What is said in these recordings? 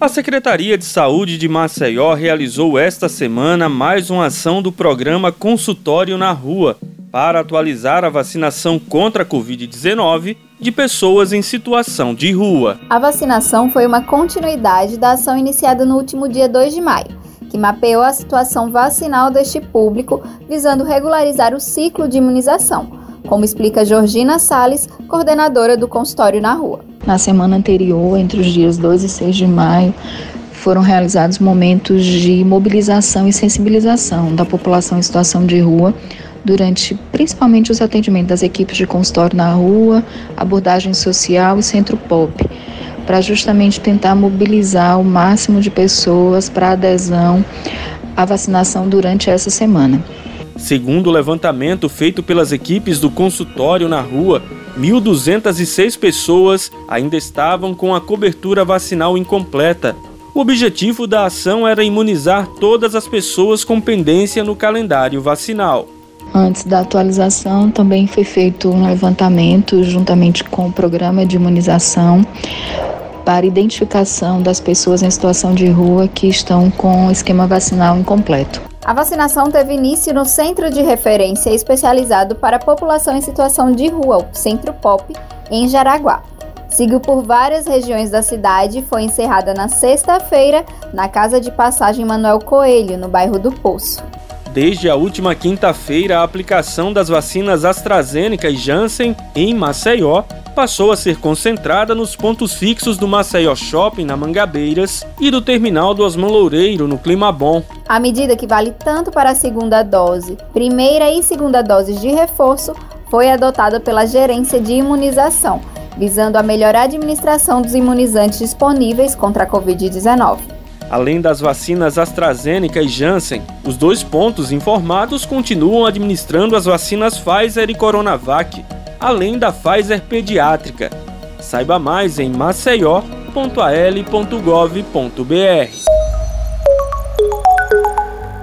A Secretaria de Saúde de Maceió realizou esta semana mais uma ação do programa Consultório na Rua para atualizar a vacinação contra a Covid-19 de pessoas em situação de rua. A vacinação foi uma continuidade da ação iniciada no último dia 2 de maio, que mapeou a situação vacinal deste público, visando regularizar o ciclo de imunização, como explica Georgina Sales, coordenadora do consultório na rua. Na semana anterior, entre os dias 2 e 6 de maio, foram realizados momentos de mobilização e sensibilização da população em situação de rua durante principalmente os atendimentos das equipes de consultório na rua, abordagem social e centro pop, para justamente tentar mobilizar o máximo de pessoas para adesão à vacinação durante essa semana. Segundo o levantamento feito pelas equipes do consultório na rua, 1.206 pessoas ainda estavam com a cobertura vacinal incompleta. O objetivo da ação era imunizar todas as pessoas com pendência no calendário vacinal. Antes da atualização, também foi feito um levantamento juntamente com o programa de imunização para identificação das pessoas em situação de rua que estão com o esquema vacinal incompleto. A vacinação teve início no Centro de Referência Especializado para a População em Situação de Rua, o Centro POP, em Jaraguá. Seguiu por várias regiões da cidade e foi encerrada na sexta-feira na Casa de Passagem Manuel Coelho, no bairro do Poço. Desde a última quinta-feira, a aplicação das vacinas AstraZeneca e Janssen em Maceió passou a ser concentrada nos pontos fixos do Maceió Shopping, na Mangabeiras, e do terminal do Osman Loureiro, no Clima Bom. A medida que vale tanto para a segunda dose, primeira e segunda doses de reforço, foi adotada pela Gerência de Imunização, visando a melhor administração dos imunizantes disponíveis contra a Covid-19. Além das vacinas AstraZeneca e Janssen, os dois pontos informados continuam administrando as vacinas Pfizer e Coronavac, além da Pfizer pediátrica. Saiba mais em maceió.al.gov.br.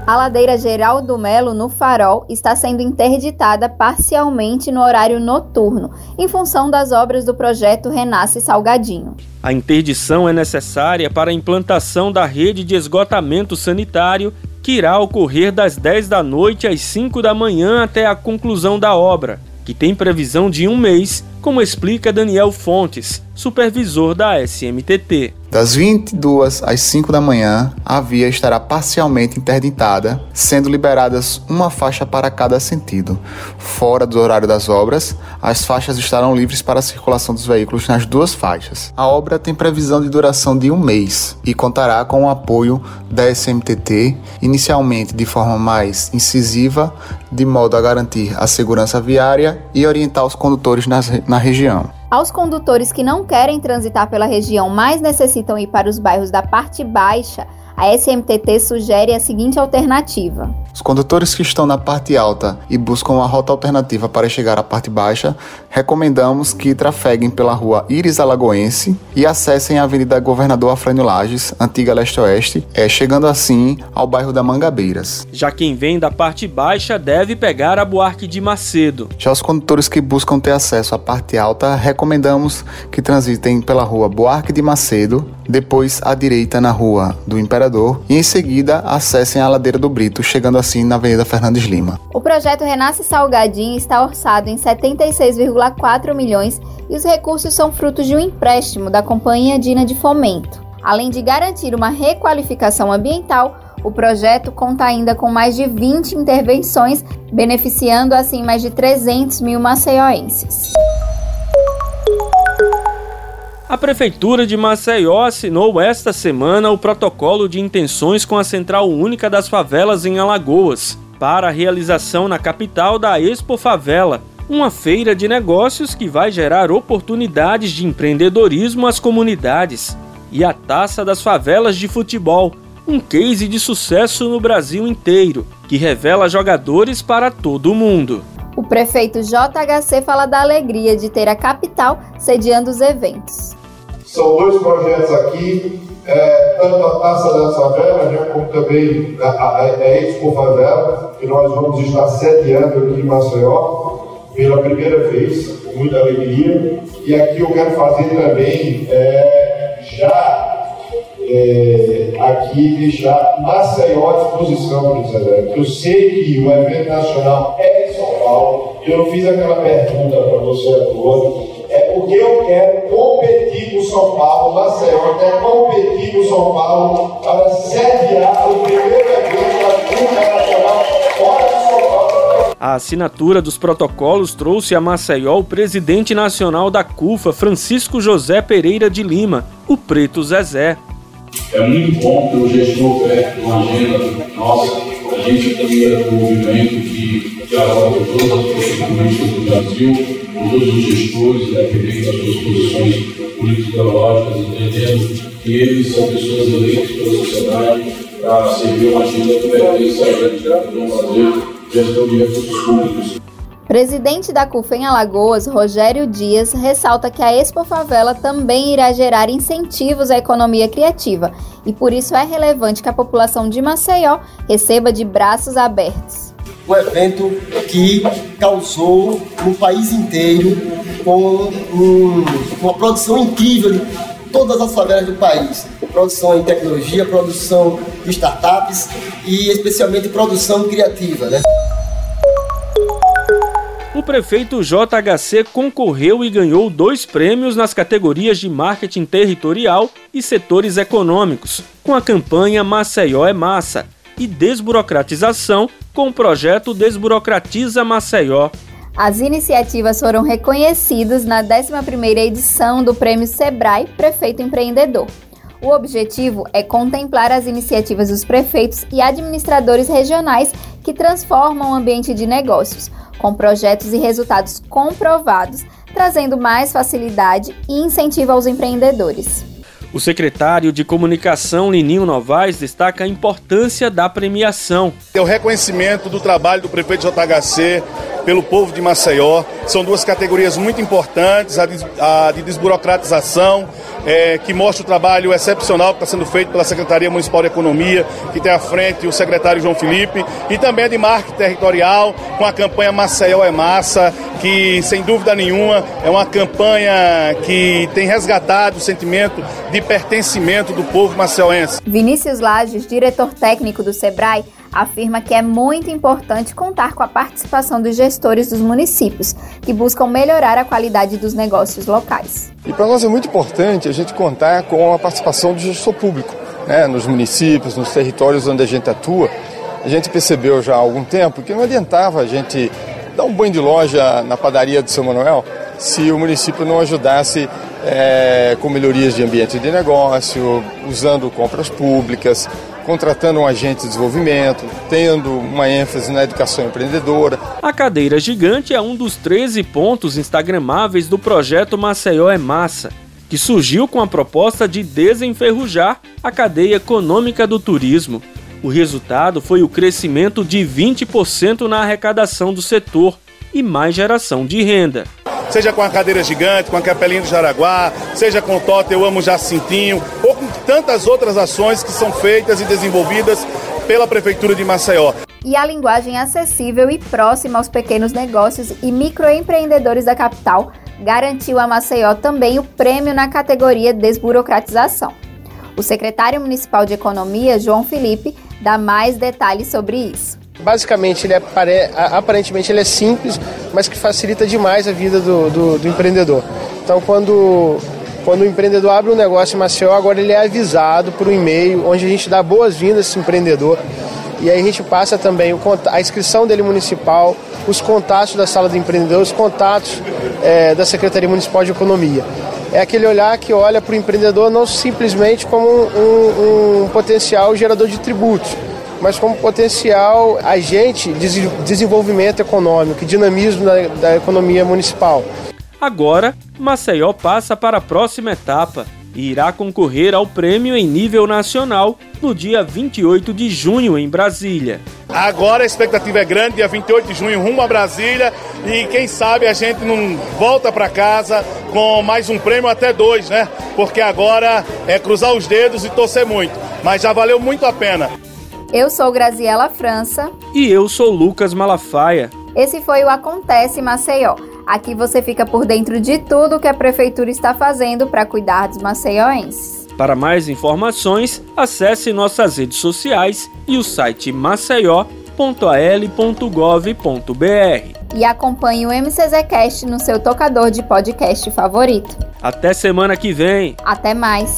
A ladeira Geraldo Melo, no Farol, está sendo interditada parcialmente no horário noturno, em função das obras do projeto Renasce Salgadinho. A interdição é necessária para a implantação da rede de esgotamento sanitário que irá ocorrer das 10 da noite às 5 da manhã até a conclusão da obra, que tem previsão de um mês, como explica Daniel Fontes, supervisor da SMTT. Das 22 às 5 da manhã, a via estará parcialmente interditada, sendo liberadas uma faixa para cada sentido. Fora do horário das obras, as faixas estarão livres para a circulação dos veículos nas duas faixas. A obra tem previsão de duração de um mês e contará com o apoio da SMTT, inicialmente de forma mais incisiva, de modo a garantir a segurança viária e orientar os condutores nas, na região. Aos condutores que não querem transitar pela região, mas necessitam ir para os bairros da parte baixa, a SMTT sugere a seguinte alternativa: os condutores que estão na parte alta e buscam uma rota alternativa para chegar à parte baixa, recomendamos que trafeguem pela rua Iris Alagoense e acessem a Avenida Governador Afrânio Lages, antiga leste-oeste, é, chegando assim ao bairro da Mangabeiras. Já quem vem da parte baixa deve pegar a Buarque de Macedo. Já os condutores que buscam ter acesso à parte alta, recomendamos que transitem pela rua Buarque de Macedo, depois à direita na rua do Imperador e em seguida acessem a Ladeira do Brito, chegando assim na Avenida Fernandes Lima. O projeto Renasce Salgadinho está orçado em 76,4 milhões e os recursos são frutos de um empréstimo da Companhia Dina de Fomento. Além de garantir uma requalificação ambiental, o projeto conta ainda com mais de 20 intervenções, beneficiando assim mais de 300 mil maceioenses. A Prefeitura de Maceió assinou esta semana o protocolo de intenções com a Central Única das Favelas em Alagoas, para a realização na capital da Expo Favela, uma feira de negócios que vai gerar oportunidades de empreendedorismo às comunidades, e a Taça das Favelas de Futebol, um case de sucesso no Brasil inteiro, que revela jogadores para todo o mundo. O prefeito JHC fala da alegria de ter a capital sediando os eventos. São dois projetos aqui, é, tanto a Taça da Favela, né, como também a, a, a Expo Favela, que nós vamos estar sediando aqui em Maceió pela primeira vez, com muita alegria. E aqui eu quero fazer também, é, já é, aqui deixar Maceió à disposição, Isabel. Eu sei que o evento nacional é Paulo. Eu fiz aquela pergunta para você agora. É porque eu quero competir com São Paulo, Maceió quer competir com São Paulo para sediar o primeiro evento da Curva Nacional fora de São Paulo. A assinatura dos protocolos trouxe a Maceió o presidente nacional da CUFA, Francisco José Pereira de Lima, o Preto Zezé. É muito bom ter o gestor perto de uma agenda nossa. Gente aqui é do movimento que dialoga com todas as políticas do Brasil, com todos os gestores, independente das suas posições político-ideológicas, entendendo que eles são pessoas eleitas pela sociedade para servir uma agenda que pertence gente, que vão fazer gestão de recursos públicos. Presidente da CUFA em Alagoas, Rogério Dias, ressalta que a Expo Favela também irá gerar incentivos à economia criativa e por isso é relevante que a população de Maceió receba de braços abertos. O evento que causou no país inteiro com um, uma produção incrível de todas as favelas do país. Produção em tecnologia, produção de startups e especialmente produção criativa. Né? Prefeito JHC concorreu e ganhou dois prêmios nas categorias de marketing territorial e setores econômicos, com a campanha Maceió é Massa e desburocratização com o projeto Desburocratiza Maceió. As iniciativas foram reconhecidas na 11ª edição do Prêmio Sebrae Prefeito Empreendedor. O objetivo é contemplar as iniciativas dos prefeitos e administradores regionais que transformam o ambiente de negócios, com projetos e resultados comprovados, trazendo mais facilidade e incentivo aos empreendedores. O secretário de Comunicação, Lininho Novaes, destaca a importância da premiação. É o reconhecimento do trabalho do prefeito JHC pelo povo de Maceió. São duas categorias muito importantes, a de, a de desburocratização, é, que mostra o trabalho excepcional que está sendo feito pela Secretaria Municipal de Economia, que tem à frente o secretário João Felipe, e também a de marketing territorial, com a campanha Maceió é Massa, que sem dúvida nenhuma é uma campanha que tem resgatado o sentimento de pertencimento do povo maceiense. Vinícius Lages, diretor técnico do SEBRAE, afirma que é muito importante contar com a participação dos gestores dos municípios, que buscam melhorar a qualidade dos negócios locais. E para nós é muito importante a gente contar com a participação do gestor público, né, nos municípios, nos territórios onde a gente atua. A gente percebeu já há algum tempo que não adiantava a gente dar um banho de loja na padaria do São Manuel se o município não ajudasse é, com melhorias de ambiente de negócio, usando compras públicas, contratando um agente de desenvolvimento, tendo uma ênfase na educação empreendedora. A cadeira gigante é um dos 13 pontos instagramáveis do projeto Maceió é Massa, que surgiu com a proposta de desenferrujar a cadeia econômica do turismo. O resultado foi o crescimento de 20% na arrecadação do setor e mais geração de renda seja com a cadeira gigante, com a capelinha do Jaraguá, seja com o Tote Eu Amo Jacintinho, ou com tantas outras ações que são feitas e desenvolvidas pela Prefeitura de Maceió. E a linguagem acessível e próxima aos pequenos negócios e microempreendedores da capital garantiu a Maceió também o prêmio na categoria Desburocratização. O secretário municipal de Economia, João Felipe, dá mais detalhes sobre isso. Basicamente, ele é, aparentemente ele é simples, mas que facilita demais a vida do, do, do empreendedor. Então, quando, quando o empreendedor abre um negócio em Maceió, agora ele é avisado por um e-mail, onde a gente dá boas-vindas a esse empreendedor. E aí a gente passa também a inscrição dele municipal, os contatos da sala do empreendedor, os contatos é, da Secretaria Municipal de Economia. É aquele olhar que olha para o empreendedor não simplesmente como um, um, um potencial gerador de tributos, mas como potencial agente de desenvolvimento econômico e dinamismo da, da economia municipal. Agora, Maceió passa para a próxima etapa e irá concorrer ao prêmio em nível nacional no dia 28 de junho em Brasília. Agora a expectativa é grande, dia 28 de junho, rumo a Brasília. E quem sabe a gente não volta para casa com mais um prêmio, até dois, né? Porque agora é cruzar os dedos e torcer muito. Mas já valeu muito a pena. Eu sou Graziela França. E eu sou Lucas Malafaia. Esse foi o Acontece Maceió. Aqui você fica por dentro de tudo que a prefeitura está fazendo para cuidar dos maceioenses. Para mais informações, acesse nossas redes sociais e o site maceió.al.gov.br. E acompanhe o MCZcast no seu tocador de podcast favorito. Até semana que vem. Até mais.